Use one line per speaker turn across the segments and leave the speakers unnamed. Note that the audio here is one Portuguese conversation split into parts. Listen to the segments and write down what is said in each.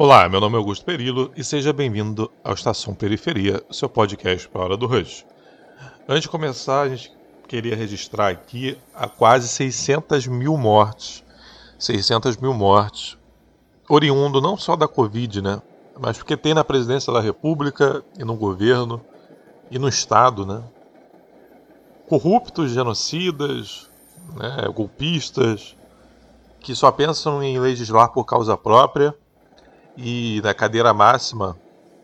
Olá, meu nome é Augusto Perillo e seja bem-vindo ao Estação Periferia, seu podcast para a hora do Rush. Antes de começar, a gente queria registrar aqui a quase 600 mil mortes, 600 mil mortes, oriundo não só da Covid, né, mas porque tem na presidência da República e no governo e no Estado, né, corruptos, genocidas, né, golpistas, que só pensam em legislar por causa própria e na cadeira máxima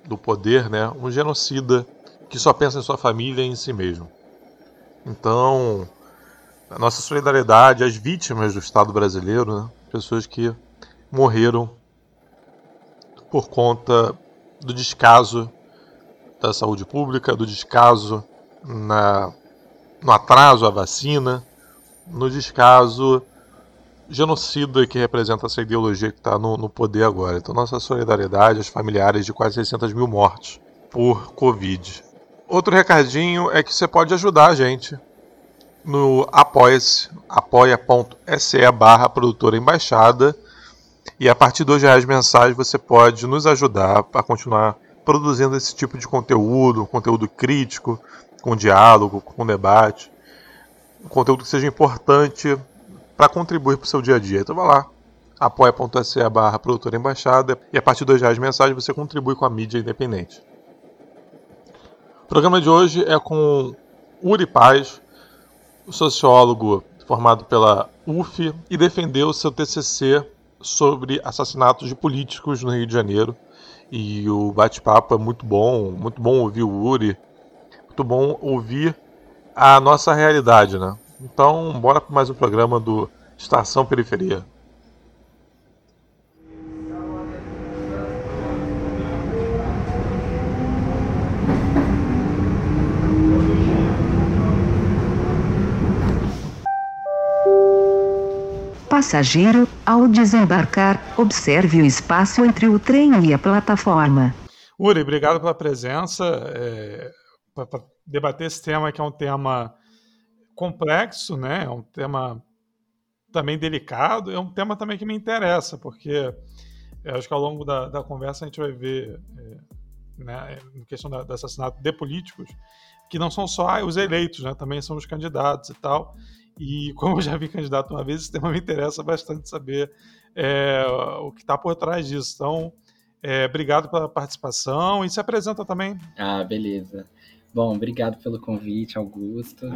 do poder, né, um genocida que só pensa em sua família e em si mesmo. Então, a nossa solidariedade às vítimas do Estado brasileiro, né, pessoas que morreram por conta do descaso da saúde pública, do descaso na, no atraso à vacina, no descaso genocida que representa essa ideologia que está no, no, poder agora. Então, nossa solidariedade aos familiares de quase 600 mil mortes por Covid. Outro recadinho é que você pode ajudar a gente no apoia-se, apoia.se barra produtora embaixada e a partir de dois reais mensais você pode nos ajudar a continuar produzindo esse tipo de conteúdo, conteúdo crítico, com diálogo, com debate, um conteúdo que seja importante para contribuir para o seu dia a dia. Então vai lá, apoia.se barra produtora embaixada e a partir de reais mensagem você contribui com a mídia independente. O programa de hoje é com Uri Paz, sociólogo formado pela UF e defendeu seu TCC sobre assassinatos de políticos no Rio de Janeiro. E o bate-papo é muito bom, muito bom ouvir o Uri, muito bom ouvir a nossa realidade, né? Então, bora para mais um programa do Estação Periferia.
Passageiro, ao desembarcar, observe o espaço entre o trem e a plataforma.
Uri, obrigado pela presença. É, para debater esse tema, que é um tema complexo, né? É um tema também delicado, é um tema também que me interessa, porque acho que ao longo da, da conversa a gente vai ver, é, né, em questão da, do assassinato de políticos, que não são só os eleitos, né? Também são os candidatos e tal. E como eu já vi candidato uma vez, esse tema me interessa bastante saber é, o que está por trás disso. Então, é, obrigado pela participação e se apresenta também.
Ah, beleza. Bom, obrigado pelo convite, Augusto.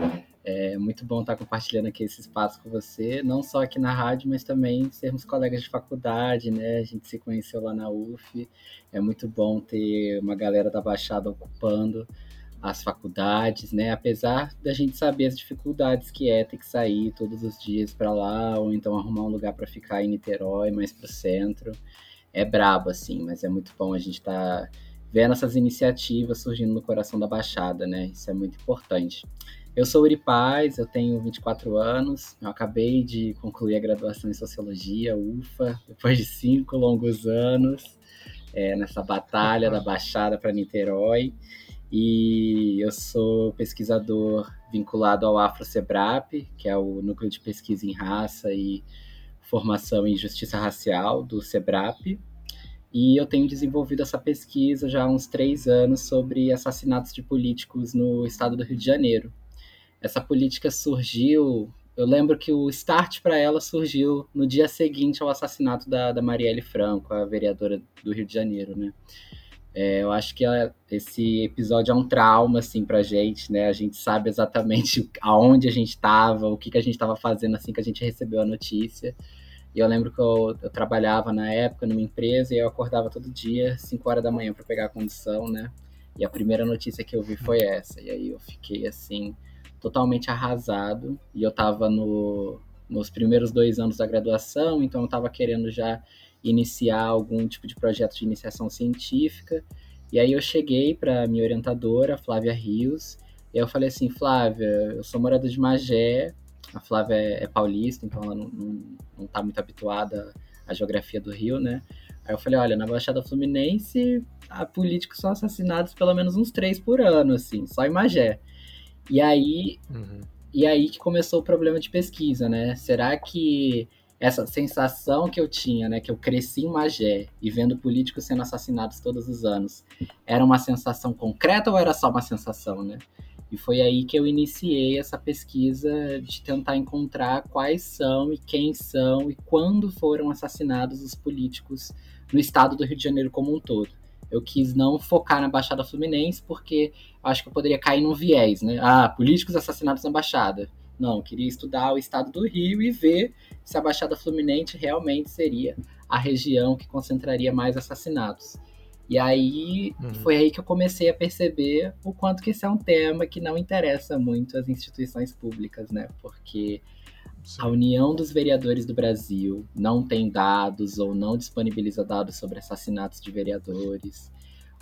É muito bom estar compartilhando aqui esse espaço com você, não só aqui na rádio, mas também sermos colegas de faculdade, né? A gente se conheceu lá na UF. É muito bom ter uma galera da Baixada ocupando as faculdades, né? Apesar da gente saber as dificuldades que é ter que sair todos os dias para lá, ou então arrumar um lugar para ficar em Niterói, mais para o centro. É brabo, assim, mas é muito bom a gente estar. Tá vendo essas iniciativas surgindo no coração da Baixada, né? Isso é muito importante. Eu sou Uri Paz, eu tenho 24 anos, eu acabei de concluir a graduação em Sociologia, UFA, depois de cinco longos anos é, nessa batalha da Baixada para Niterói. E eu sou pesquisador vinculado ao AfroSebrap, que é o núcleo de pesquisa em raça e formação em justiça racial do SEBRAP. E eu tenho desenvolvido essa pesquisa já há uns três anos sobre assassinatos de políticos no estado do Rio de Janeiro. Essa política surgiu. Eu lembro que o start para ela surgiu no dia seguinte ao assassinato da, da Marielle Franco, a vereadora do Rio de Janeiro, né? É, eu acho que ela, esse episódio é um trauma, assim, pra gente, né? A gente sabe exatamente aonde a gente estava, o que, que a gente estava fazendo assim que a gente recebeu a notícia. E eu lembro que eu, eu, trabalhava na época numa empresa e eu acordava todo dia, 5 horas da manhã, para pegar a condição, né? E a primeira notícia que eu vi foi essa. E aí eu fiquei assim, totalmente arrasado. E eu estava no, nos primeiros dois anos da graduação, então eu estava querendo já iniciar algum tipo de projeto de iniciação científica. E aí eu cheguei para minha orientadora, Flávia Rios, e eu falei assim, Flávia, eu sou morador de Magé, a Flávia é, é paulista, então ela não, não, não tá muito habituada à geografia do Rio, né? Aí eu falei, olha, na Baixada Fluminense, a políticos são assassinados pelo menos uns três por ano, assim, só em Magé. E aí, uhum. e aí que começou o problema de pesquisa, né? Será que essa sensação que eu tinha, né, que eu cresci em Magé e vendo políticos sendo assassinados todos os anos, era uma sensação concreta ou era só uma sensação, né? E foi aí que eu iniciei essa pesquisa de tentar encontrar quais são e quem são e quando foram assassinados os políticos no estado do Rio de Janeiro como um todo. Eu quis não focar na Baixada Fluminense porque acho que eu poderia cair num viés, né? Ah, políticos assassinados na Baixada. Não, queria estudar o estado do Rio e ver se a Baixada Fluminense realmente seria a região que concentraria mais assassinatos. E aí uhum. foi aí que eu comecei a perceber o quanto que esse é um tema que não interessa muito às instituições públicas, né? Porque Sim. a União dos Vereadores do Brasil não tem dados ou não disponibiliza dados sobre assassinatos de vereadores.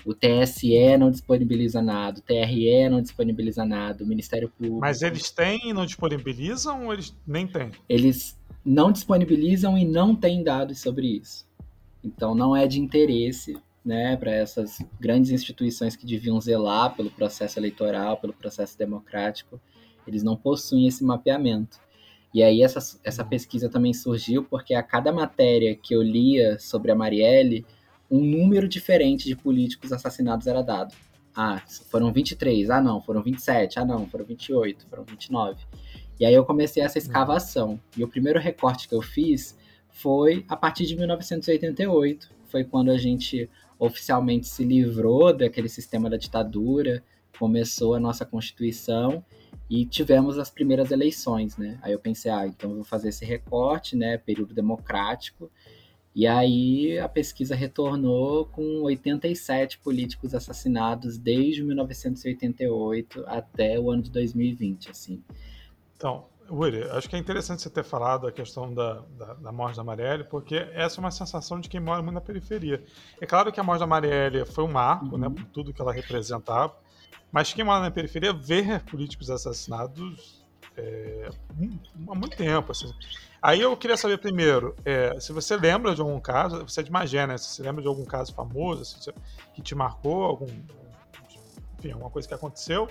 O TSE não disponibiliza nada, o TRE não disponibiliza nada, o Ministério Público.
Mas eles têm e não disponibilizam ou eles nem têm?
Eles não disponibilizam e não têm dados sobre isso. Então não é de interesse né, para essas grandes instituições que deviam zelar pelo processo eleitoral, pelo processo democrático, eles não possuem esse mapeamento. E aí essa, essa pesquisa também surgiu porque a cada matéria que eu lia sobre a Marielle, um número diferente de políticos assassinados era dado. Ah, foram 23, ah não, foram 27, ah não, foram 28, foram 29. E aí eu comecei essa escavação. E o primeiro recorte que eu fiz foi a partir de 1988, foi quando a gente oficialmente se livrou daquele sistema da ditadura, começou a nossa Constituição e tivemos as primeiras eleições, né? Aí eu pensei, ah, então vou fazer esse recorte, né, período democrático. E aí a pesquisa retornou com 87 políticos assassinados desde 1988 até o ano de 2020, assim.
Então, Uri, acho que é interessante você ter falado a questão da, da, da, morte da Marielle, porque essa é uma sensação de quem mora muito na periferia. É claro que a morte da Marielle foi um marco, né, uhum. né, por tudo que ela representava, mas quem mora na periferia vê políticos assassinados é, há muito tempo. Assim. Aí eu queria saber primeiro, é, se você lembra de algum caso, você é de Magé, né? Se você lembra de algum caso famoso assim, que te marcou, algum, enfim, alguma coisa que aconteceu.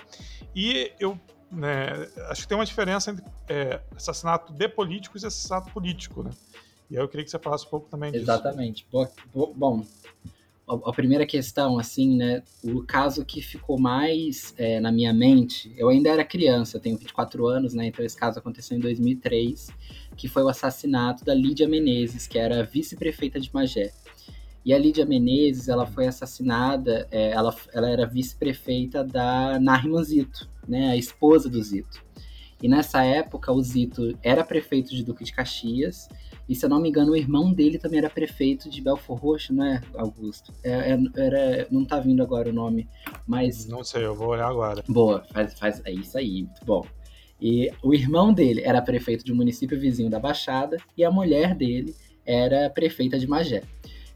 E eu né, acho que tem uma diferença entre é, assassinato de políticos e assassinato político, né? E aí eu queria que você falasse um pouco também disso.
Exatamente. Bom, a primeira questão, assim, né? O caso que ficou mais é, na minha mente, eu ainda era criança, tenho 24 anos, né? Então esse caso aconteceu em 2003, que foi o assassinato da Lídia Menezes, que era vice-prefeita de Magé. E a Lídia Menezes, ela foi assassinada, é, ela, ela era vice-prefeita da Nariman Zito, né, a esposa do Zito. E nessa época, o Zito era prefeito de Duque de Caxias, e se eu não me engano, o irmão dele também era prefeito de Belfor Roxo, não é, Augusto? É, é, era, não tá vindo agora o nome, mas...
Não sei, eu vou olhar agora.
Boa, faz, faz, é isso aí, muito bom. E o irmão dele era prefeito de um município vizinho da Baixada, e a mulher dele era prefeita de Magé.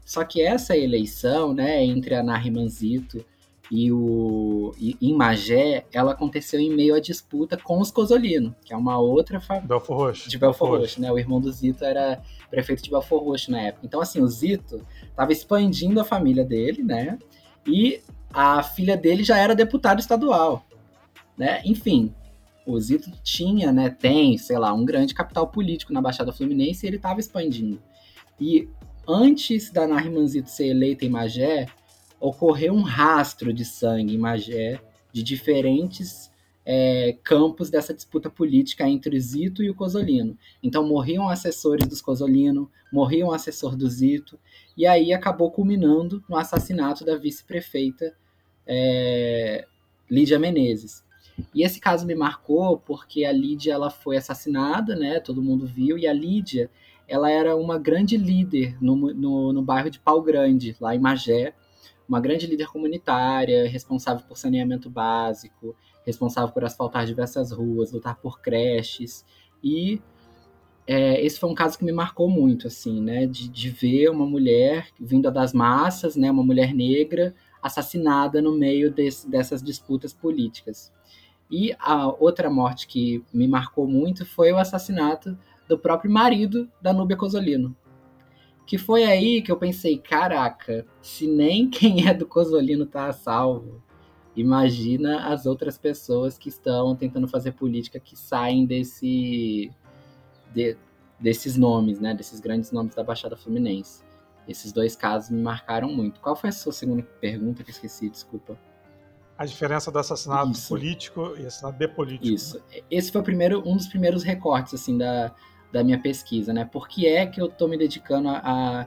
Só que essa eleição, né, entre a Narimanzito e o e, em Magé, ela aconteceu em meio à disputa com os Cosolino, que é uma outra família
Belfor Roxo.
De Belfor Roxo, Roxo, né? O irmão do Zito era prefeito de Belfor Roxo na época. Então assim, o Zito estava expandindo a família dele, né? E a filha dele já era deputado estadual, né? Enfim, o Zito tinha, né, tem, sei lá, um grande capital político na Baixada Fluminense e ele estava expandindo. E antes da Narimanzito ser eleita em Magé, ocorreu um rastro de sangue em Magé de diferentes é, campos dessa disputa política entre o Zito e o Cosolino. Então morriam assessores dos Cosolino, morriam um assessor do Zito, e aí acabou culminando no assassinato da vice-prefeita é, Lídia Menezes. E esse caso me marcou porque a Lídia ela foi assassinada, né? Todo mundo viu, e a Lídia ela era uma grande líder no, no, no bairro de Pau Grande, lá em Magé, uma grande líder comunitária, responsável por saneamento básico, responsável por asfaltar diversas ruas, lutar por creches. E é, esse foi um caso que me marcou muito, assim, né? De, de ver uma mulher vinda das massas, né? Uma mulher negra assassinada no meio desse, dessas disputas políticas. E a outra morte que me marcou muito foi o assassinato do próprio marido da Núbia Cosolino. Que foi aí que eu pensei, caraca, se nem quem é do Cosolino tá a salvo, imagina as outras pessoas que estão tentando fazer política que saem desse de, desses nomes, né, desses grandes nomes da Baixada Fluminense. Esses dois casos me marcaram muito. Qual foi a sua segunda pergunta que eu esqueci? Desculpa.
A diferença do assassinato Isso. político e assassinato de político.
Isso. Esse foi o primeiro, um dos primeiros recortes assim da, da minha pesquisa, né? Por que é que eu estou me dedicando a,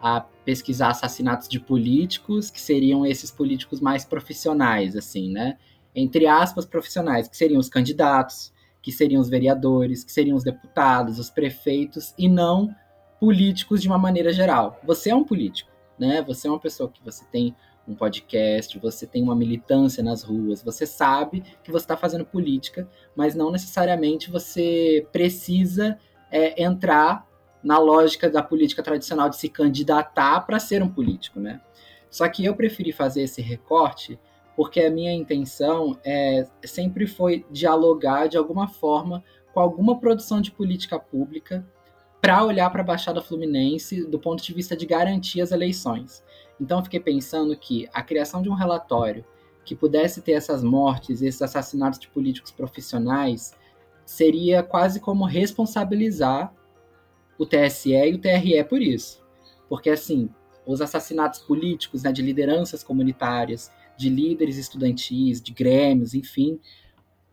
a pesquisar assassinatos de políticos, que seriam esses políticos mais profissionais, assim, né? Entre aspas, profissionais, que seriam os candidatos, que seriam os vereadores, que seriam os deputados, os prefeitos, e não políticos de uma maneira geral. Você é um político, né? Você é uma pessoa que você tem um podcast, você tem uma militância nas ruas, você sabe que você está fazendo política, mas não necessariamente você precisa é, entrar na lógica da política tradicional de se candidatar para ser um político, né? Só que eu preferi fazer esse recorte porque a minha intenção é, sempre foi dialogar de alguma forma com alguma produção de política pública para olhar para a Baixada Fluminense do ponto de vista de garantir as eleições. Então, fiquei pensando que a criação de um relatório que pudesse ter essas mortes, esses assassinatos de políticos profissionais, seria quase como responsabilizar o TSE e o TRE por isso. Porque, assim, os assassinatos políticos né, de lideranças comunitárias, de líderes estudantis, de grêmios, enfim,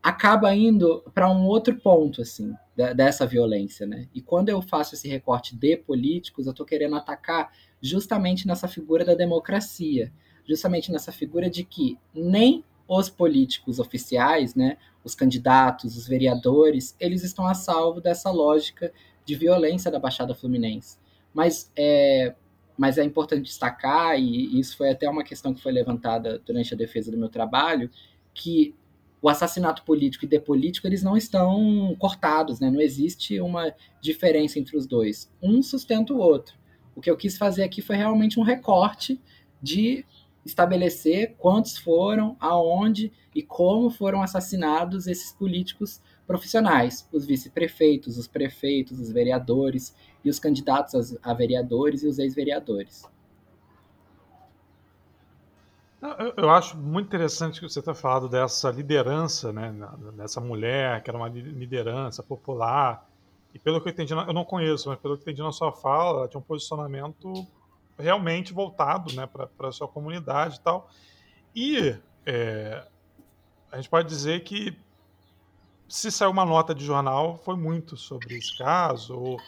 acaba indo para um outro ponto, assim, dessa violência, né? E quando eu faço esse recorte de políticos, eu estou querendo atacar justamente nessa figura da democracia, justamente nessa figura de que nem os políticos oficiais, né, os candidatos, os vereadores, eles estão a salvo dessa lógica de violência da Baixada Fluminense. Mas é, mas é importante destacar, e isso foi até uma questão que foi levantada durante a defesa do meu trabalho, que o assassinato político e de político eles não estão cortados, né? não existe uma diferença entre os dois. Um sustenta o outro. O que eu quis fazer aqui foi realmente um recorte de estabelecer quantos foram, aonde e como foram assassinados esses políticos profissionais, os vice-prefeitos, os prefeitos, os vereadores e os candidatos a vereadores e os ex-vereadores.
Eu acho muito interessante que você ter falado dessa liderança, né, dessa mulher que era uma liderança popular. E pelo que eu entendi, eu não conheço, mas pelo que eu entendi na sua fala, ela tinha um posicionamento realmente voltado né, para a sua comunidade e tal. E é, a gente pode dizer que se saiu uma nota de jornal, foi muito sobre esse caso, ou,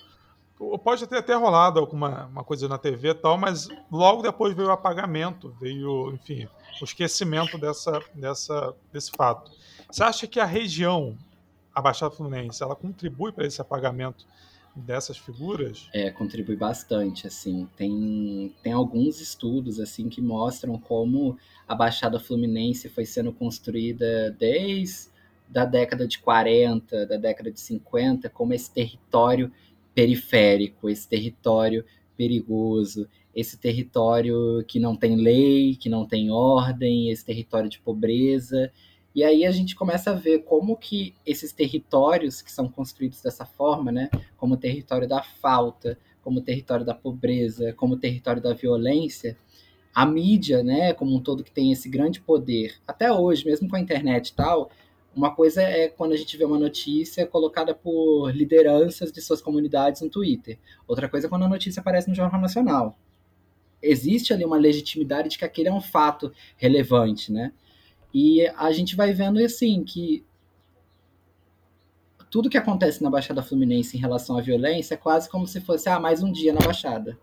ou pode ter até rolado alguma uma coisa na TV e tal, mas logo depois veio o apagamento, veio, enfim, o esquecimento dessa, dessa, desse fato. Você acha que a região, a Baixada Fluminense, ela contribui para esse apagamento dessas figuras?
É, contribui bastante, assim. Tem, tem alguns estudos, assim, que mostram como a Baixada Fluminense foi sendo construída desde da década de 40, da década de 50, como esse território periférico, esse território perigoso, esse território que não tem lei, que não tem ordem, esse território de pobreza. E aí a gente começa a ver como que esses territórios que são construídos dessa forma, né, como o território da falta, como o território da pobreza, como o território da violência, a mídia, né, como um todo que tem esse grande poder, até hoje, mesmo com a internet e tal, uma coisa é quando a gente vê uma notícia colocada por lideranças de suas comunidades no Twitter. Outra coisa é quando a notícia aparece no Jornal Nacional. Existe ali uma legitimidade de que aquele é um fato relevante, né? E a gente vai vendo assim que tudo que acontece na Baixada Fluminense em relação à violência é quase como se fosse ah, mais um dia na Baixada.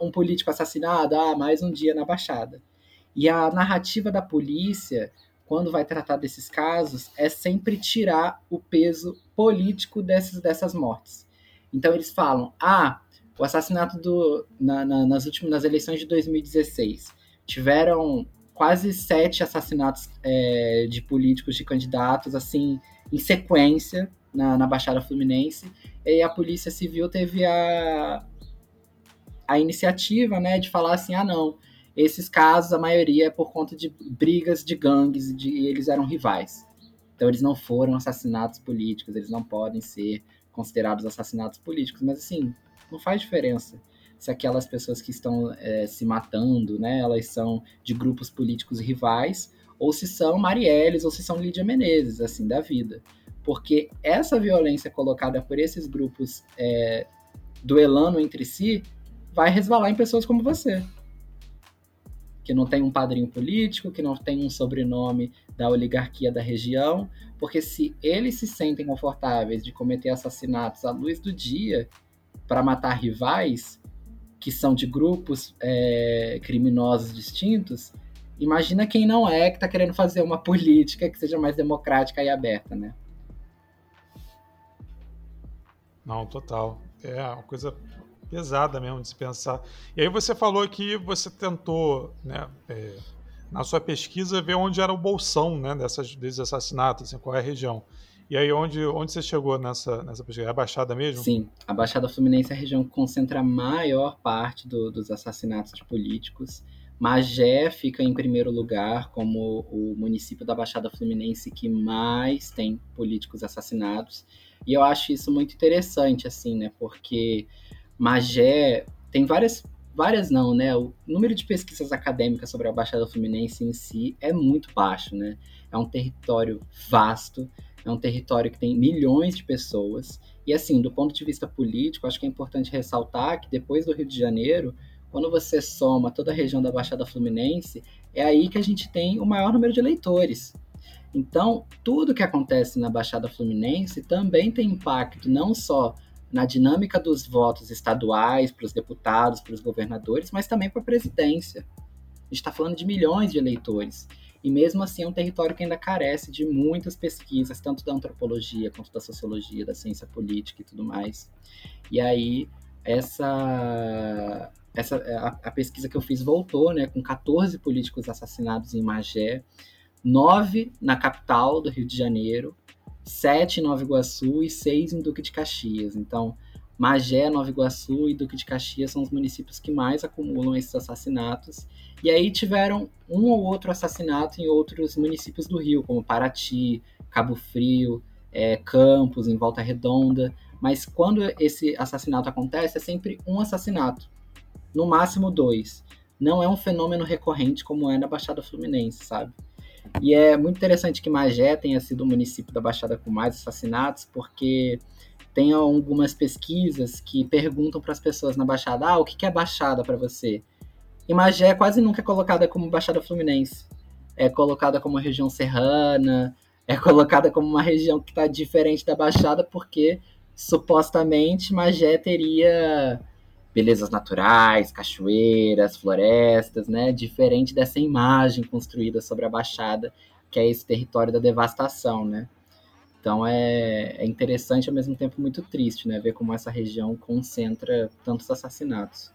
Um político assassinado, ah, mais um dia na Baixada. E a narrativa da polícia quando vai tratar desses casos, é sempre tirar o peso político dessas, dessas mortes. Então eles falam, ah, o assassinato do, na, na, nas últimas nas eleições de 2016 tiveram quase sete assassinatos é, de políticos, de candidatos, assim, em sequência na, na Baixada Fluminense. E a Polícia Civil teve a, a iniciativa, né, de falar assim, ah, não, esses casos, a maioria é por conta de brigas de gangues, de eles eram rivais. Então eles não foram assassinatos políticos, eles não podem ser considerados assassinatos políticos. Mas assim, não faz diferença se aquelas pessoas que estão é, se matando, né, elas são de grupos políticos rivais, ou se são Marielles, ou se são Lídia Menezes, assim, da vida. porque essa violência colocada por esses grupos é, duelando entre si vai resvalar em pessoas como você, que não tem um padrinho político, que não tem um sobrenome da oligarquia da região, porque se eles se sentem confortáveis de cometer assassinatos à luz do dia para matar rivais que são de grupos é, criminosos distintos, imagina quem não é que está querendo fazer uma política que seja mais democrática e aberta, né?
Não, total. É uma coisa pesada mesmo de se pensar. E aí você falou que você tentou, né, é, na sua pesquisa, ver onde era o bolsão né, dessas, desses assassinatos, assim, qual é a região. E aí, onde, onde você chegou nessa, nessa pesquisa? É a Baixada mesmo?
Sim, a Baixada Fluminense é a região que concentra a maior parte do, dos assassinatos de políticos. Magé fica em primeiro lugar como o município da Baixada Fluminense que mais tem políticos assassinados. E eu acho isso muito interessante, assim, né? Porque Magé tem várias, várias não, né? O número de pesquisas acadêmicas sobre a Baixada Fluminense em si é muito baixo, né? É um território vasto, é um território que tem milhões de pessoas. E assim, do ponto de vista político, acho que é importante ressaltar que depois do Rio de Janeiro, quando você soma toda a região da Baixada Fluminense, é aí que a gente tem o maior número de eleitores. Então, tudo que acontece na Baixada Fluminense também tem impacto não só na dinâmica dos votos estaduais, para os deputados, para os governadores, mas também para a presidência. A gente está falando de milhões de eleitores. E mesmo assim é um território que ainda carece de muitas pesquisas, tanto da antropologia quanto da sociologia, da ciência política e tudo mais. E aí, essa, essa a, a pesquisa que eu fiz voltou, né, com 14 políticos assassinados em Magé, nove na capital do Rio de Janeiro, sete em Nova Iguaçu e seis em Duque de Caxias. Então, Magé, Nova Iguaçu e Duque de Caxias são os municípios que mais acumulam esses assassinatos. E aí tiveram um ou outro assassinato em outros municípios do Rio, como Paraty, Cabo Frio, é, Campos, em Volta Redonda. Mas quando esse assassinato acontece, é sempre um assassinato, no máximo dois. Não é um fenômeno recorrente como é na Baixada Fluminense, sabe? E é muito interessante que Magé tenha sido o município da Baixada com mais assassinatos, porque tem algumas pesquisas que perguntam para as pessoas na Baixada: ah, o que é Baixada para você? E Magé quase nunca é colocada como Baixada Fluminense. É colocada como região serrana, é colocada como uma região que está diferente da Baixada, porque supostamente Magé teria belezas naturais, cachoeiras, florestas, né? Diferente dessa imagem construída sobre a Baixada, que é esse território da devastação, né? Então é, é interessante ao mesmo tempo muito triste, né? Ver como essa região concentra tantos assassinatos.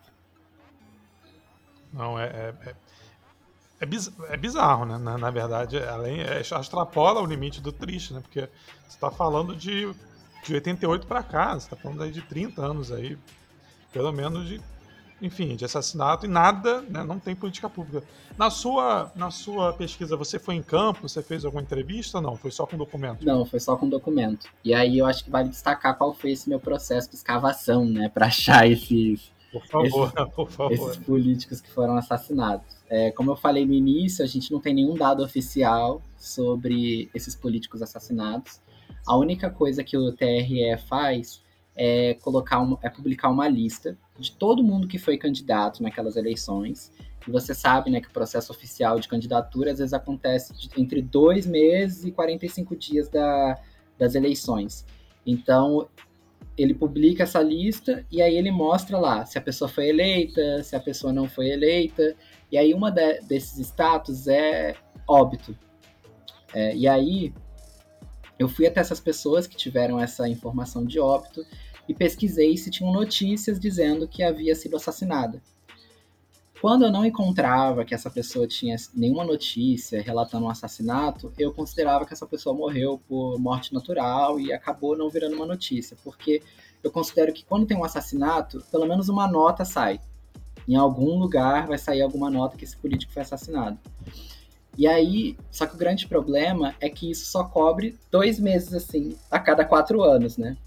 Não, é, é, é, é, é bizarro, né? Na, na verdade, além, é, extrapola o limite do triste, né? Porque você está falando de, de 88 para cá, você está falando aí de 30 anos aí, pelo menos de, enfim, de assassinato e nada, né, não tem política pública. Na sua, na sua pesquisa, você foi em campo, você fez alguma entrevista ou não? Foi só com documento?
Não, foi só com documento. E aí eu acho que vale destacar qual foi esse meu processo de escavação, né, para achar esses,
por favor,
esses,
por favor.
esses políticos que foram assassinados. É, como eu falei no início, a gente não tem nenhum dado oficial sobre esses políticos assassinados. A única coisa que o TRE faz é, colocar é publicar uma lista de todo mundo que foi candidato naquelas eleições. E você sabe né, que o processo oficial de candidatura às vezes acontece de, entre dois meses e 45 dias da, das eleições. Então, ele publica essa lista e aí ele mostra lá se a pessoa foi eleita, se a pessoa não foi eleita. E aí, uma de, desses status é óbito. É, e aí, eu fui até essas pessoas que tiveram essa informação de óbito e pesquisei se tinham notícias dizendo que havia sido assassinada. Quando eu não encontrava que essa pessoa tinha nenhuma notícia relatando um assassinato, eu considerava que essa pessoa morreu por morte natural e acabou não virando uma notícia, porque eu considero que quando tem um assassinato, pelo menos uma nota sai. Em algum lugar vai sair alguma nota que esse político foi assassinado. E aí, só que o grande problema é que isso só cobre dois meses, assim, a cada quatro anos, né?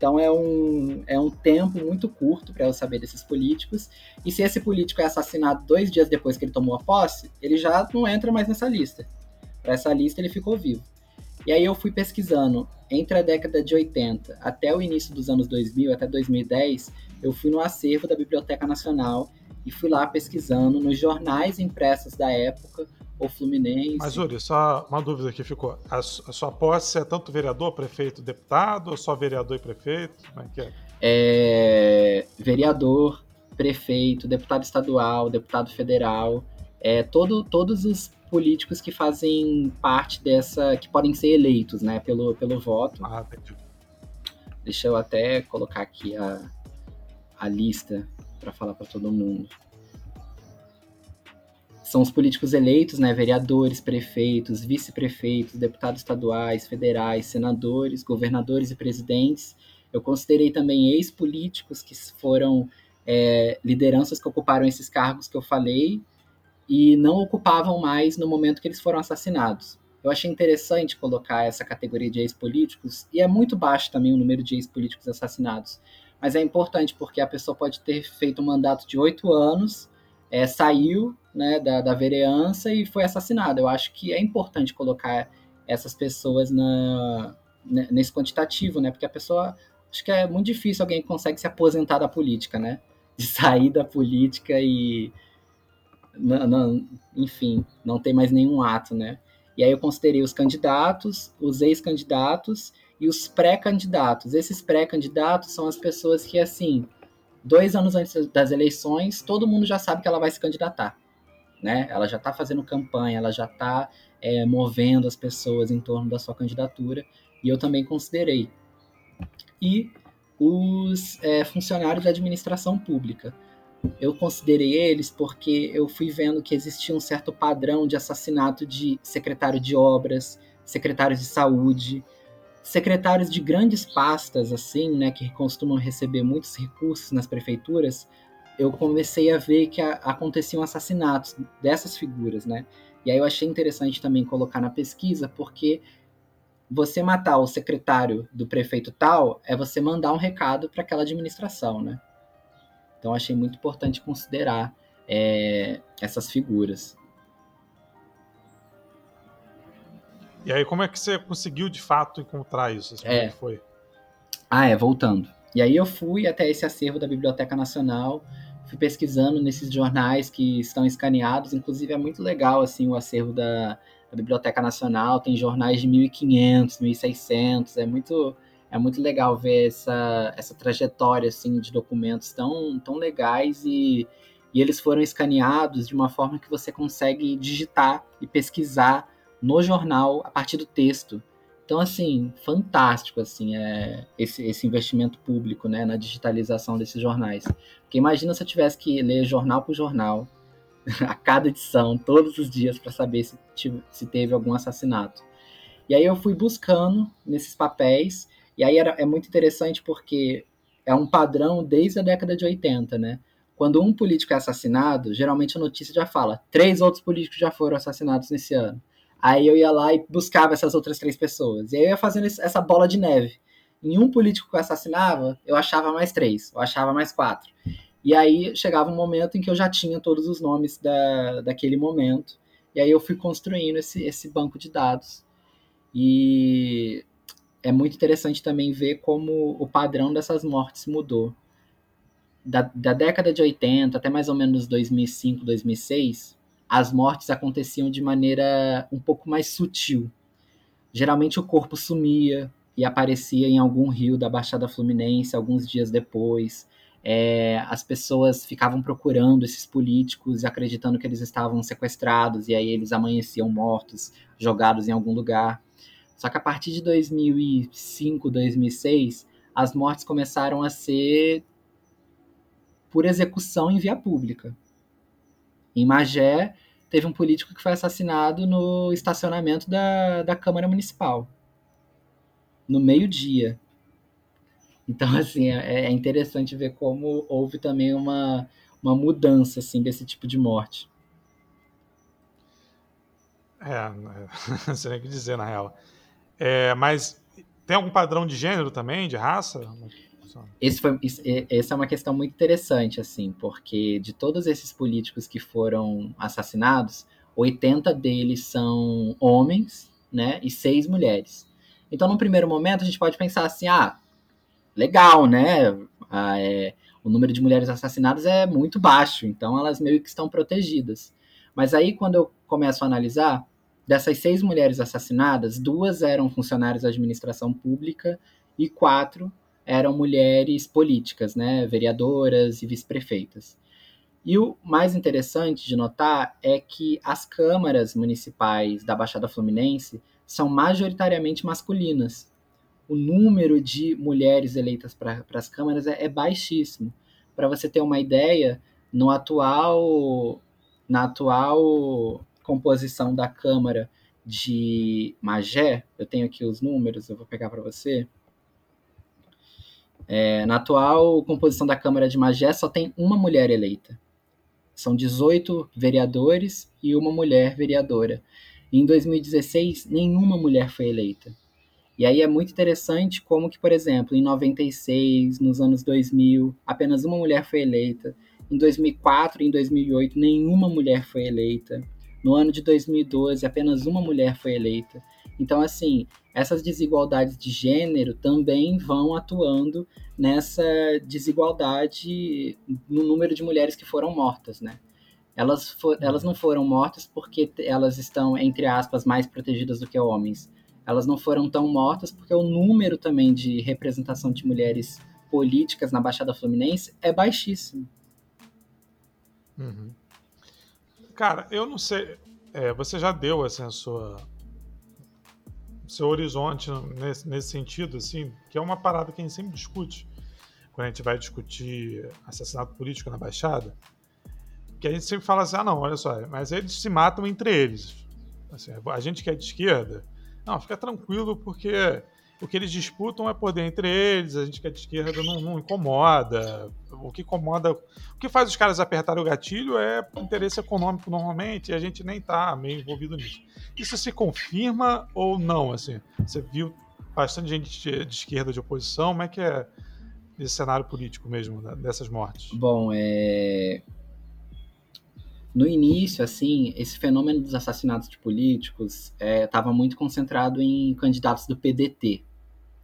Então é um, é um tempo muito curto para eu saber desses políticos. E se esse político é assassinado dois dias depois que ele tomou a posse, ele já não entra mais nessa lista. Para essa lista ele ficou vivo. E aí eu fui pesquisando entre a década de 80 até o início dos anos 2000, até 2010, eu fui no acervo da Biblioteca Nacional e fui lá pesquisando nos jornais impressos da época, o Fluminense.
Mas, Uri, só uma dúvida que ficou. A, a, sua posse é tanto vereador, prefeito, deputado, ou só vereador e prefeito? Como é que é?
É, vereador, prefeito, deputado estadual, deputado federal, é, todo, todos os políticos que fazem parte dessa, que podem ser eleitos, né, pelo, pelo voto.
Ah, entendi.
Deixa eu até colocar aqui a, a lista para falar para todo mundo. São os políticos eleitos, né, vereadores, prefeitos, vice-prefeitos, deputados estaduais, federais, senadores, governadores e presidentes. Eu considerei também ex-políticos que foram é, lideranças que ocuparam esses cargos que eu falei e não ocupavam mais no momento que eles foram assassinados. Eu achei interessante colocar essa categoria de ex-políticos, e é muito baixo também o número de ex-políticos assassinados. Mas é importante porque a pessoa pode ter feito um mandato de oito anos, é, saiu né, da, da vereança e foi assassinada. Eu acho que é importante colocar essas pessoas na, nesse quantitativo, né? Porque a pessoa. Acho que é muito difícil alguém que consegue se aposentar da política, né? De sair da política e. Não, não, enfim, não tem mais nenhum ato, né? E aí eu considerei os candidatos, os ex-candidatos e os pré-candidatos. Esses pré-candidatos são as pessoas que, assim, dois anos antes das eleições, todo mundo já sabe que ela vai se candidatar. Né? Ela já está fazendo campanha, ela já está é, movendo as pessoas em torno da sua candidatura, e eu também considerei. E os é, funcionários da administração pública. Eu considerei eles porque eu fui vendo que existia um certo padrão de assassinato de secretário de obras, secretários de saúde, secretários de grandes pastas, assim, né, que costumam receber muitos recursos nas prefeituras, eu comecei a ver que a, aconteciam assassinatos dessas figuras, né? E aí eu achei interessante também colocar na pesquisa, porque você matar o secretário do prefeito tal é você mandar um recado para aquela administração, né? Então achei muito importante considerar é, essas figuras.
E aí, como é que você conseguiu de fato encontrar isso? Como é. foi?
Ah, é, voltando. E aí eu fui até esse acervo da Biblioteca Nacional, fui pesquisando nesses jornais que estão escaneados, inclusive é muito legal assim o acervo da, da Biblioteca Nacional, tem jornais de 1500, 1600, é muito é muito legal ver essa, essa trajetória assim de documentos tão, tão legais e, e eles foram escaneados de uma forma que você consegue digitar e pesquisar no jornal a partir do texto. Então, assim, fantástico, assim, é, esse, esse investimento público, né, na digitalização desses jornais. Porque imagina se eu tivesse que ler jornal por jornal, a cada edição, todos os dias, para saber se, se teve algum assassinato. E aí eu fui buscando nesses papéis, e aí era, é muito interessante porque é um padrão desde a década de 80, né? Quando um político é assassinado, geralmente a notícia já fala: três outros políticos já foram assassinados nesse ano. Aí eu ia lá e buscava essas outras três pessoas. E aí eu ia fazendo essa bola de neve. Em um político que eu assassinava, eu achava mais três, eu achava mais quatro. E aí chegava um momento em que eu já tinha todos os nomes da, daquele momento. E aí eu fui construindo esse, esse banco de dados. E é muito interessante também ver como o padrão dessas mortes mudou. Da, da década de 80 até mais ou menos 2005, 2006, as mortes aconteciam de maneira um pouco mais sutil. Geralmente o corpo sumia e aparecia em algum rio da Baixada Fluminense alguns dias depois. É, as pessoas ficavam procurando esses políticos acreditando que eles estavam sequestrados e aí eles amanheciam mortos, jogados em algum lugar. Só que a partir de 2005, 2006, as mortes começaram a ser por execução em via pública. Em Magé, teve um político que foi assassinado no estacionamento da, da Câmara Municipal, no meio-dia. Então, assim, é, é, interessante ver como houve também uma, uma mudança assim, desse tipo de morte.
É, não sei nem o que dizer, na real. É, mas tem algum padrão de gênero também, de raça?
Esse foi, essa é uma questão muito interessante, assim, porque de todos esses políticos que foram assassinados, 80 deles são homens né, e seis mulheres. Então, num primeiro momento, a gente pode pensar assim, ah, legal, né? Ah, é, o número de mulheres assassinadas é muito baixo, então elas meio que estão protegidas. Mas aí, quando eu começo a analisar, dessas seis mulheres assassinadas, duas eram funcionárias da administração pública e quatro eram mulheres políticas, né? Vereadoras e vice-prefeitas. E o mais interessante de notar é que as câmaras municipais da Baixada Fluminense são majoritariamente masculinas. O número de mulheres eleitas para as câmaras é, é baixíssimo. Para você ter uma ideia, no atual, na atual composição da Câmara de Magé, eu tenho aqui os números, eu vou pegar para você. É, na atual composição da Câmara de Magé, só tem uma mulher eleita. São 18 vereadores e uma mulher vereadora. Em 2016, nenhuma mulher foi eleita. E aí é muito interessante como que, por exemplo, em 96, nos anos 2000, apenas uma mulher foi eleita. Em 2004 e em 2008, nenhuma mulher foi eleita. No ano de 2012, apenas uma mulher foi eleita. Então, assim, essas desigualdades de gênero também vão atuando nessa desigualdade no número de mulheres que foram mortas, né? Elas, for, elas não foram mortas porque elas estão, entre aspas, mais protegidas do que homens. Elas não foram tão mortas porque o número também de representação de mulheres políticas na Baixada Fluminense é baixíssimo.
Uhum. Cara, eu não sei. É, você já deu assim, a sua seu horizonte nesse, nesse sentido, assim, que é uma parada que a gente sempre discute quando a gente vai discutir assassinato político na Baixada que a gente sempre fala assim, ah não, olha só, mas eles se matam entre eles. Assim, a gente que é de esquerda, não, fica tranquilo porque o que eles disputam é poder entre eles, a gente que é de esquerda não, não, incomoda. O que incomoda. O que faz os caras apertarem o gatilho é interesse econômico normalmente, e a gente nem tá meio envolvido nisso. Isso se confirma ou não? Assim, você viu bastante gente de, de esquerda, de oposição, como é que é esse cenário político mesmo, né, dessas mortes?
Bom, é no início, assim, esse fenômeno dos assassinatos de políticos estava é, muito concentrado em candidatos do PDT.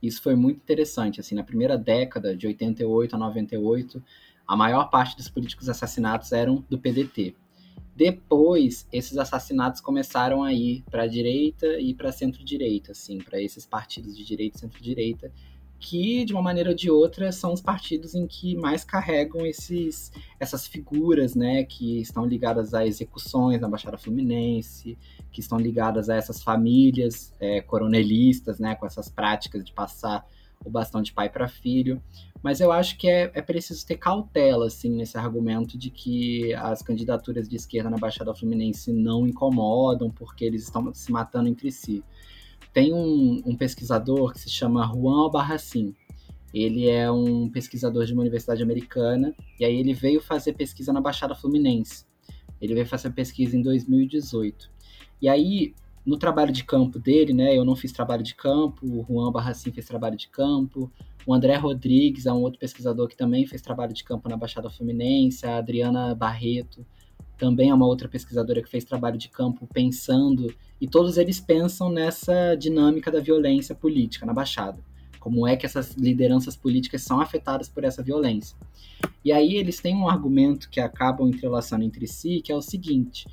Isso foi muito interessante, assim, na primeira década, de 88 a 98, a maior parte dos políticos assassinados eram do PDT. Depois, esses assassinatos começaram a ir para a direita e para centro-direita, assim, para esses partidos de direita e centro-direita, que de uma maneira ou de outra são os partidos em que mais carregam esses, essas figuras, né, que estão ligadas a execuções na Baixada Fluminense, que estão ligadas a essas famílias é, coronelistas, né, com essas práticas de passar o bastão de pai para filho. Mas eu acho que é, é preciso ter cautela, assim, nesse argumento de que as candidaturas de esquerda na Baixada Fluminense não incomodam porque eles estão se matando entre si. Tem um, um pesquisador que se chama Juan Albarracin. Ele é um pesquisador de uma universidade americana e aí ele veio fazer pesquisa na Baixada Fluminense. Ele veio fazer pesquisa em 2018. E aí, no trabalho de campo dele, né, eu não fiz trabalho de campo, o Juan Barracin fez trabalho de campo, o André Rodrigues é um outro pesquisador que também fez trabalho de campo na Baixada Fluminense, a Adriana Barreto também é uma outra pesquisadora que fez trabalho de campo pensando, e todos eles pensam nessa dinâmica da violência política na Baixada. Como é que essas lideranças políticas são afetadas por essa violência. E aí eles têm um argumento que acabam entrelaçando entre si, que é o seguinte: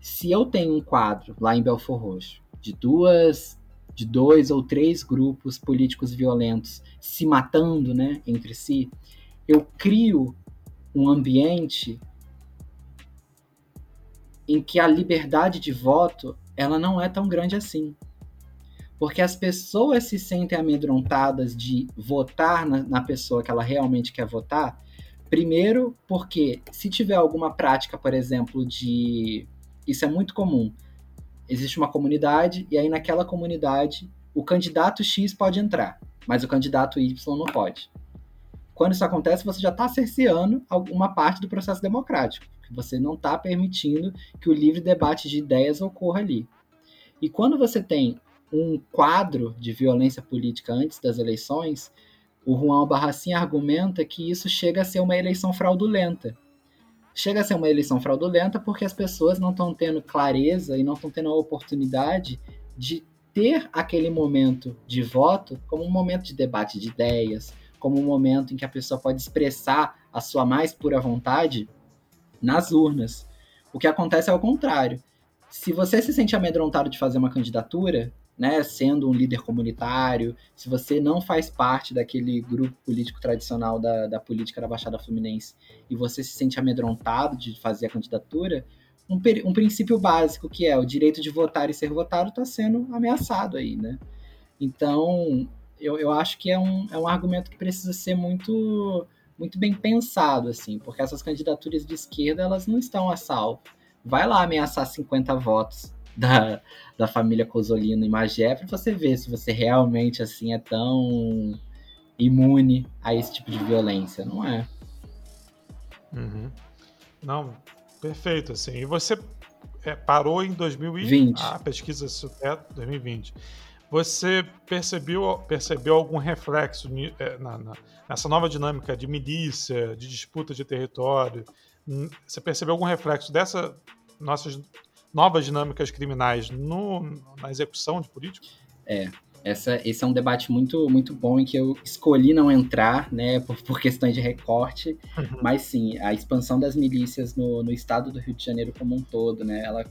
se eu tenho um quadro lá em Belfor Roxo de duas de dois ou três grupos políticos violentos se matando, né, entre si, eu crio um ambiente em que a liberdade de voto ela não é tão grande assim. Porque as pessoas se sentem amedrontadas de votar na, na pessoa que ela realmente quer votar. Primeiro, porque se tiver alguma prática, por exemplo, de. Isso é muito comum. Existe uma comunidade, e aí naquela comunidade o candidato X pode entrar, mas o candidato Y não pode. Quando isso acontece, você já está cerceando alguma parte do processo democrático você não está permitindo que o livre debate de ideias ocorra ali. E quando você tem um quadro de violência política antes das eleições, o Juan Barracin argumenta que isso chega a ser uma eleição fraudulenta. Chega a ser uma eleição fraudulenta porque as pessoas não estão tendo clareza e não estão tendo a oportunidade de ter aquele momento de voto como um momento de debate de ideias, como um momento em que a pessoa pode expressar a sua mais pura vontade nas urnas. O que acontece é o contrário. Se você se sente amedrontado de fazer uma candidatura, né, sendo um líder comunitário, se você não faz parte daquele grupo político tradicional da, da política da Baixada Fluminense e você se sente amedrontado de fazer a candidatura, um, um princípio básico que é o direito de votar e ser votado está sendo ameaçado aí, né? Então, eu, eu acho que é um, é um argumento que precisa ser muito muito bem pensado, assim, porque essas candidaturas de esquerda, elas não estão a salvo. Vai lá ameaçar 50 votos da, da família Cosolino em Magé para você ver se você realmente assim é tão imune a esse tipo de violência, não é?
Uhum. Não, perfeito, assim. E você é, parou em 2020. A pesquisa é 2020. Você percebeu, percebeu algum reflexo é, na, na, nessa nova dinâmica de milícia, de disputa de território? Você percebeu algum reflexo dessa nossas novas dinâmicas criminais no, na execução de políticos?
É, essa, esse é um debate muito, muito bom em que eu escolhi não entrar, né, por, por questões de recorte, uhum. mas sim, a expansão das milícias no, no estado do Rio de Janeiro como um todo, né, ela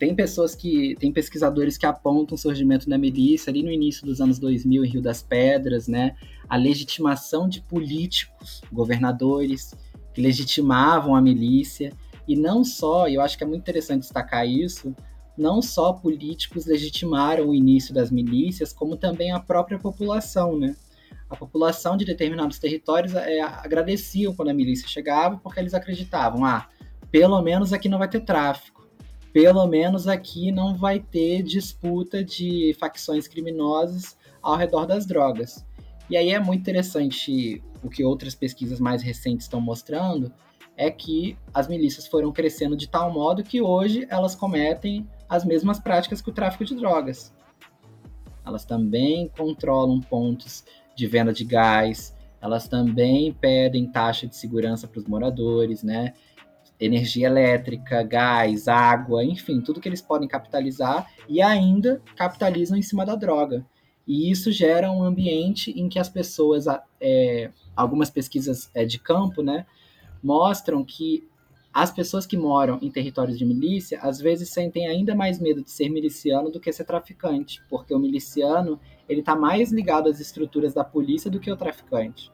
tem pessoas que, tem pesquisadores que apontam o surgimento da milícia ali no início dos anos 2000 em Rio das Pedras, né, a legitimação de políticos, governadores, que legitimavam a milícia, e não só, eu acho que é muito interessante destacar isso, não só políticos legitimaram o início das milícias, como também a própria população, né? A população de determinados territórios é, agradeciam quando a milícia chegava, porque eles acreditavam, ah, pelo menos aqui não vai ter tráfico, pelo menos aqui não vai ter disputa de facções criminosas ao redor das drogas. E aí é muito interessante o que outras pesquisas mais recentes estão mostrando, é que as milícias foram crescendo de tal modo que hoje elas cometem as mesmas práticas que o tráfico de drogas. Elas também controlam pontos de venda de gás, elas também pedem taxa de segurança para os moradores, né? Energia elétrica, gás, água, enfim, tudo que eles podem capitalizar e ainda capitalizam em cima da droga. E isso gera um ambiente em que as pessoas, é, algumas pesquisas é, de campo, né, mostram que as pessoas que moram em territórios de milícia às vezes sentem ainda mais medo de ser miliciano do que ser traficante, porque o miliciano ele está mais ligado às estruturas da polícia do que o traficante.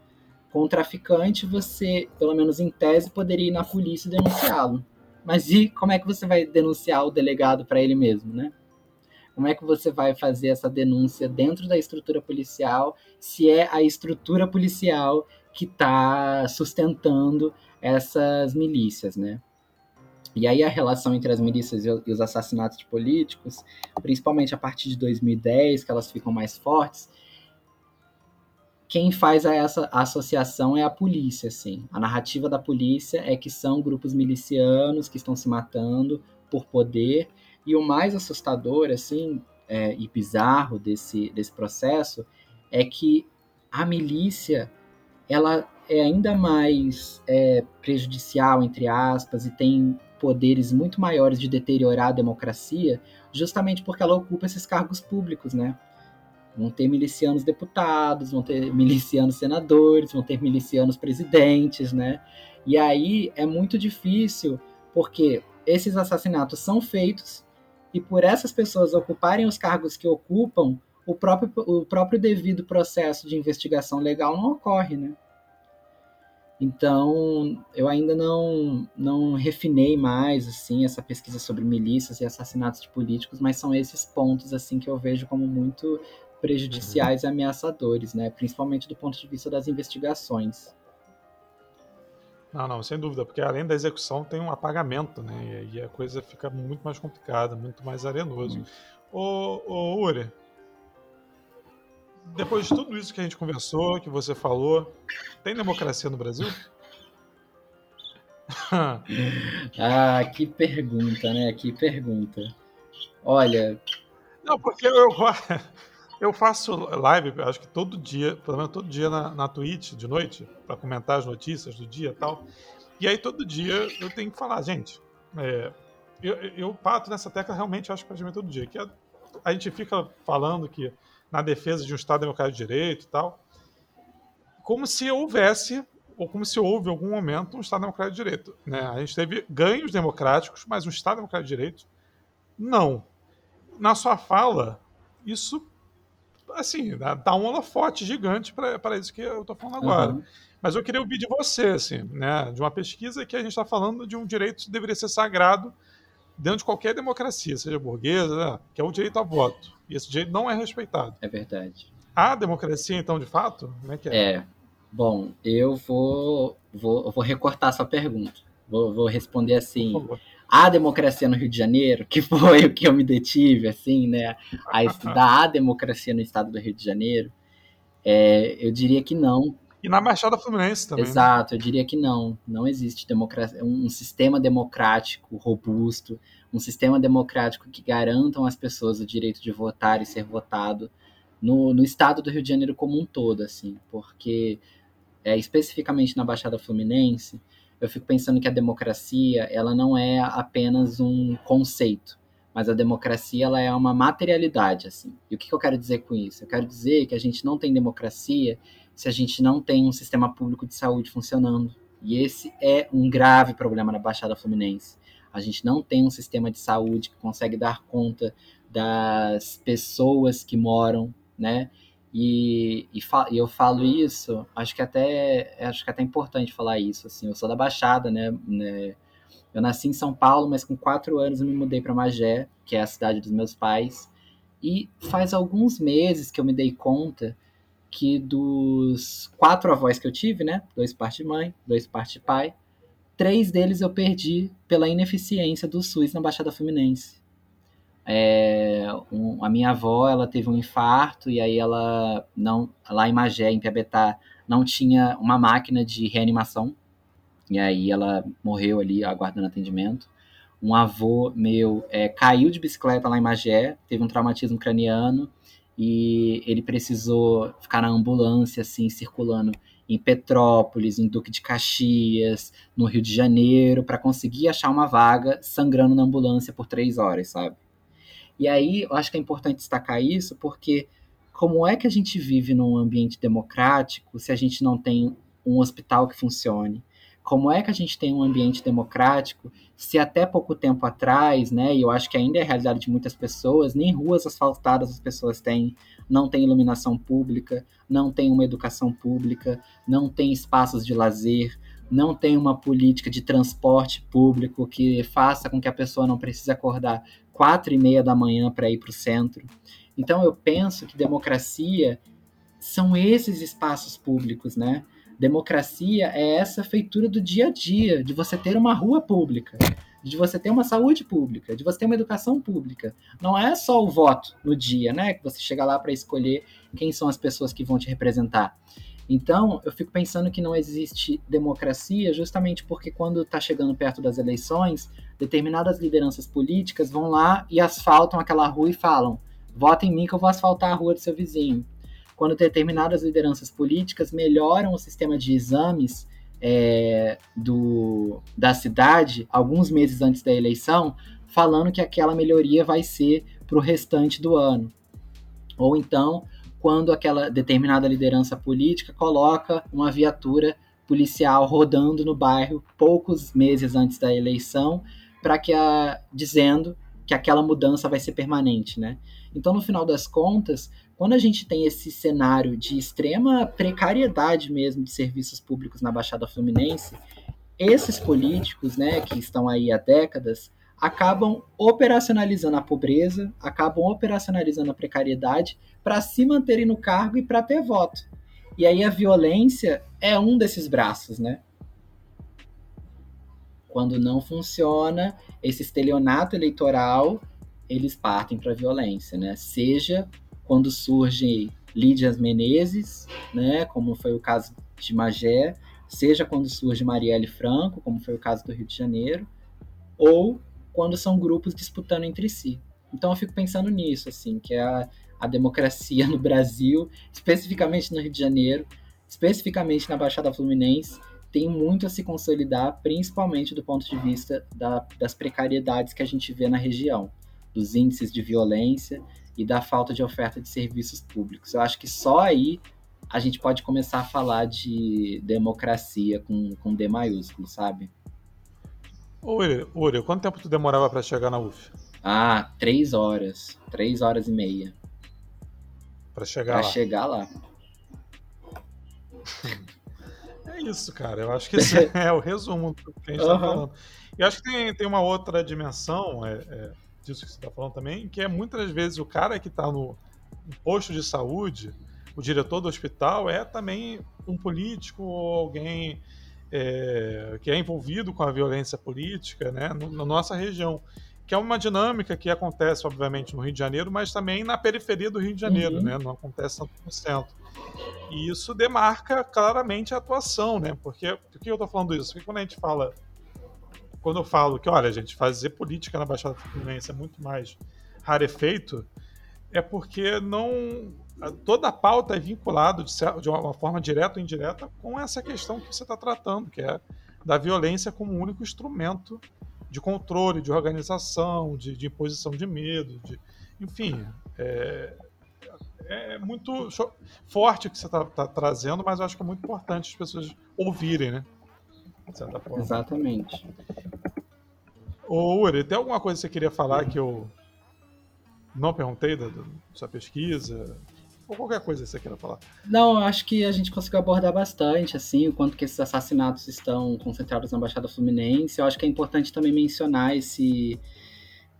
Com o traficante, você, pelo menos em tese, poderia ir na polícia e denunciá-lo. Mas e como é que você vai denunciar o delegado para ele mesmo, né? Como é que você vai fazer essa denúncia dentro da estrutura policial se é a estrutura policial que está sustentando essas milícias, né? E aí a relação entre as milícias e os assassinatos de políticos, principalmente a partir de 2010, que elas ficam mais fortes, quem faz essa associação é a polícia, assim. A narrativa da polícia é que são grupos milicianos que estão se matando por poder. E o mais assustador, assim, é, e bizarro desse, desse processo é que a milícia, ela é ainda mais é, prejudicial, entre aspas, e tem poderes muito maiores de deteriorar a democracia, justamente porque ela ocupa esses cargos públicos, né? Vão ter milicianos deputados, vão ter milicianos senadores, vão ter milicianos presidentes, né? E aí é muito difícil, porque esses assassinatos são feitos e por essas pessoas ocuparem os cargos que ocupam, o próprio, o próprio devido processo de investigação legal não ocorre, né? Então, eu ainda não, não refinei mais assim essa pesquisa sobre milícias e assassinatos de políticos, mas são esses pontos assim que eu vejo como muito prejudiciais uhum. e ameaçadores, né? Principalmente do ponto de vista das investigações.
Não, não, sem dúvida, porque além da execução tem um apagamento, né? E a coisa fica muito mais complicada, muito mais arenoso. Uhum. Ô, ô Uri, depois de tudo isso que a gente conversou, que você falou, tem democracia no Brasil?
ah, que pergunta, né? Que pergunta. Olha.
Não, porque eu, eu faço live, acho que todo dia, pelo menos todo dia na, na Twitch, de noite, para comentar as notícias do dia e tal. E aí todo dia eu tenho que falar, gente, é, eu, eu pato nessa tecla realmente, acho que praticamente todo dia, que é a gente fica falando que na defesa de um Estado democrático de direito e tal, como se houvesse ou como se houve em algum momento um Estado democrático de direito. Né? A gente teve ganhos democráticos, mas um Estado democrático de direito, não. Na sua fala, isso, assim, dá um holofote gigante para isso que eu estou falando agora. Uhum. Mas eu queria ouvir de você, assim, né, de uma pesquisa que a gente está falando de um direito que deveria ser sagrado dentro de qualquer democracia, seja burguesa, né, que é o direito a voto. E esse direito não é respeitado.
É verdade.
A democracia, então, de fato? Como é que é?
É. Bom, eu vou, vou, vou recortar sua pergunta. Vou, vou responder assim. A democracia no Rio de Janeiro, que foi o que eu me detive, assim, né, a estudar a democracia no estado do Rio de Janeiro, é, eu diria que não.
E na Baixada Fluminense também.
Né? Exato, né? eu diria que não. Não existe democracia, um sistema democrático robusto, um sistema democrático que garantam às pessoas o direito de votar e ser votado no, no estado do Rio de Janeiro como um todo, assim, porque é, especificamente na Baixada Fluminense, eu fico pensando que a democracia ela não é apenas um conceito, mas a democracia ela é uma materialidade, assim. E o que, que eu quero dizer com isso? Eu quero dizer que a gente não tem democracia se a gente não tem um sistema público de saúde funcionando. E esse é um grave problema na Baixada Fluminense. A gente não tem um sistema de saúde que consegue dar conta das pessoas que moram, né? E, e, e, eu falo isso, acho que até acho que é até importante falar isso. Assim, eu sou da Baixada, né, né? Eu nasci em São Paulo, mas com quatro anos eu me mudei para Magé, que é a cidade dos meus pais. E faz alguns meses que eu me dei conta que dos quatro avós que eu tive, né, dois parte mãe, dois parte pai, três deles eu perdi pela ineficiência do SUS na Baixada Fluminense. É, um, a minha avó ela teve um infarto e aí ela não lá em Magé em Piabetá não tinha uma máquina de reanimação e aí ela morreu ali aguardando atendimento um avô meu é, caiu de bicicleta lá em Magé teve um traumatismo craniano e ele precisou ficar na ambulância assim circulando em Petrópolis, em Duque de Caxias, no Rio de Janeiro, para conseguir achar uma vaga sangrando na ambulância por três horas, sabe? E aí eu acho que é importante destacar isso, porque como é que a gente vive num ambiente democrático se a gente não tem um hospital que funcione? Como é que a gente tem um ambiente democrático se até pouco tempo atrás, né, e eu acho que ainda é a realidade de muitas pessoas, nem ruas asfaltadas as pessoas têm, não tem iluminação pública, não tem uma educação pública, não tem espaços de lazer, não tem uma política de transporte público que faça com que a pessoa não precise acordar quatro e meia da manhã para ir para o centro. Então eu penso que democracia são esses espaços públicos, né? Democracia é essa feitura do dia a dia, de você ter uma rua pública, de você ter uma saúde pública, de você ter uma educação pública. Não é só o voto no dia, né? Que você chega lá para escolher quem são as pessoas que vão te representar. Então, eu fico pensando que não existe democracia justamente porque quando está chegando perto das eleições, determinadas lideranças políticas vão lá e asfaltam aquela rua e falam: vota em mim que eu vou asfaltar a rua do seu vizinho. Quando determinadas lideranças políticas melhoram o sistema de exames é, do, da cidade alguns meses antes da eleição, falando que aquela melhoria vai ser para o restante do ano. Ou então, quando aquela determinada liderança política coloca uma viatura policial rodando no bairro poucos meses antes da eleição, para que a dizendo que aquela mudança vai ser permanente, né? Então, no final das contas, quando a gente tem esse cenário de extrema precariedade mesmo de serviços públicos na Baixada Fluminense, esses políticos, né, que estão aí há décadas, acabam operacionalizando a pobreza, acabam operacionalizando a precariedade para se manterem no cargo e para ter voto. E aí a violência é um desses braços, né? Quando não funciona esse estelionato eleitoral, eles partem para a violência, né? Seja quando surge Lídias Menezes, né, como foi o caso de Magé, seja quando surge Marielle Franco, como foi o caso do Rio de Janeiro, ou quando são grupos disputando entre si. Então eu fico pensando nisso, assim, que é a, a democracia no Brasil, especificamente no Rio de Janeiro, especificamente na Baixada Fluminense, tem muito a se consolidar, principalmente do ponto de vista da, das precariedades que a gente vê na região. dos índices de violência e da falta de oferta de serviços públicos. Eu acho que só aí a gente pode começar a falar de democracia com, com D maiúsculo, sabe?
Uri, Uri, quanto tempo tu demorava para chegar na UF?
Ah, três horas. Três horas e meia.
Para chegar
pra
lá.
chegar lá.
É isso, cara. Eu acho que esse é o resumo do que a gente
Uhum.
falando. E acho que tem, tem uma outra dimensão é, é, disso que você está falando também, que é muitas vezes o cara que está no posto de saúde, o diretor do hospital, é também um político ou alguém é, que é envolvido com a violência política né, no- na nossa região. Que é uma dinâmica que acontece, obviamente, no Rio de Janeiro, mas também na periferia do Rio de Janeiro,
Uhum.
né? Não acontece tanto no centro. E isso demarca claramente a atuação, né? Porque por que eu tô falando isso? Porque quando a gente fala. Quando eu falo que, olha, gente, fazer política na Baixada Fluminense é muito mais rarefeito, é porque não. Toda a pauta é vinculada de, uma forma direta ou indireta com essa questão que você está tratando, que é da violência como único instrumento de controle, de organização, de, de imposição de medo, de, enfim, é, é muito cho- forte o que você está trazendo, mas eu acho que é muito importante as pessoas ouvirem, né? De certa forma.
Exatamente.
Ô, Uri, tem alguma coisa que você queria falar que eu não perguntei da, da sua pesquisa? Ou qualquer coisa que você queira falar?
Não, acho que a gente conseguiu abordar bastante, assim, o quanto que esses assassinatos estão concentrados na Baixada Fluminense. Eu acho que é importante também mencionar esse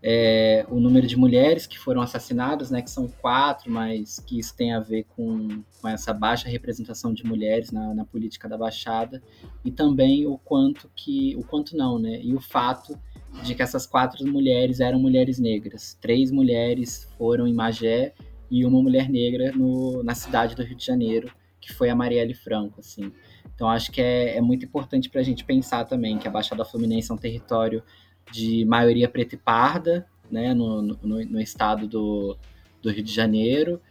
é, o número de mulheres que foram assassinadas, né, que são quatro, mas que isso tem a ver com, com essa baixa representação de mulheres na, na política da Baixada e também o quanto que, o quanto não, né, e o fato de que essas quatro mulheres eram mulheres negras. Três mulheres foram em Magé e uma mulher negra no, na cidade do Rio de Janeiro, que foi a Marielle Franco, assim. Então acho que é, é muito importante para a gente pensar também que a Baixada Fluminense é um território de maioria preta e parda, né, no, no, no estado do, do Rio de Janeiro,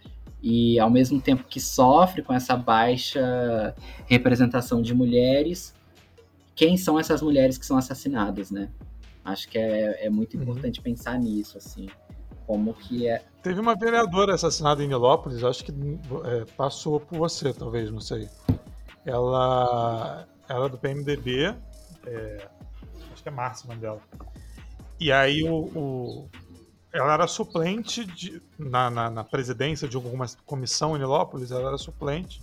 e ao mesmo tempo que sofre com essa baixa representação de mulheres, quem são essas mulheres que são assassinadas, né? Acho que é, é muito importante uhum. pensar nisso, assim, como que é...
Teve uma vereadora assassinada em Nilópolis, acho que é, passou por você, talvez, não sei. Ela era do PMDB, é, acho que é Márcia o dela. E aí o, o ela era suplente de, na, na, na, presidência de alguma comissão em Nilópolis, ela era suplente.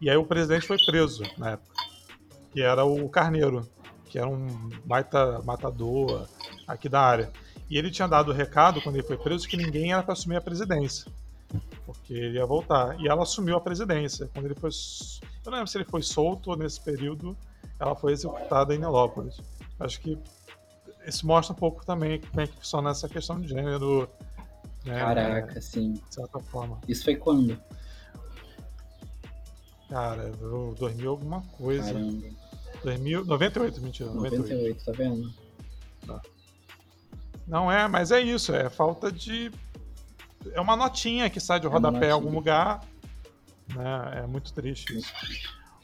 E aí o presidente foi preso na época, que era o Carneiro, que era um baita matador aqui da área. E ele tinha dado o recado, quando ele foi preso, que ninguém era para assumir a presidência, porque ele ia voltar. E ela assumiu a presidência. Quando ele foi. Eu não lembro se ele foi solto ou nesse período ela foi executada em Nilópolis. Acho que isso mostra um pouco também como é que funciona essa questão de gênero.
Né, Caraca, sim.
De certa forma.
Isso foi quando?
Cara, 2000 alguma coisa.
Caramba.
2000, 98, mentira.
98, 98 tá vendo?
Tá. Não é, mas é isso, é falta de. É uma notinha que sai de rodapé é em algum lugar. Né? É muito triste isso.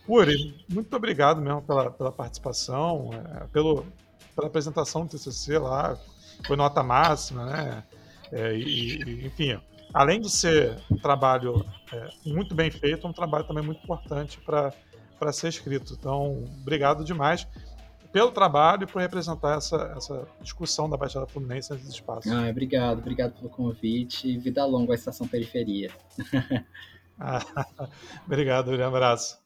Uri, muito obrigado mesmo pela, pela participação, é, pelo, pela apresentação do TCC lá, foi nota máxima, né? É, e, e, enfim, além de ser um trabalho é, muito bem feito, é um trabalho também muito importante para ser escrito. Então, obrigado demais pelo trabalho e por representar essa, essa discussão da Baixada Fluminense nesses espaços.
Ah, obrigado, obrigado pelo convite e vida longa à Estação Periferia.
ah, obrigado, um abraço.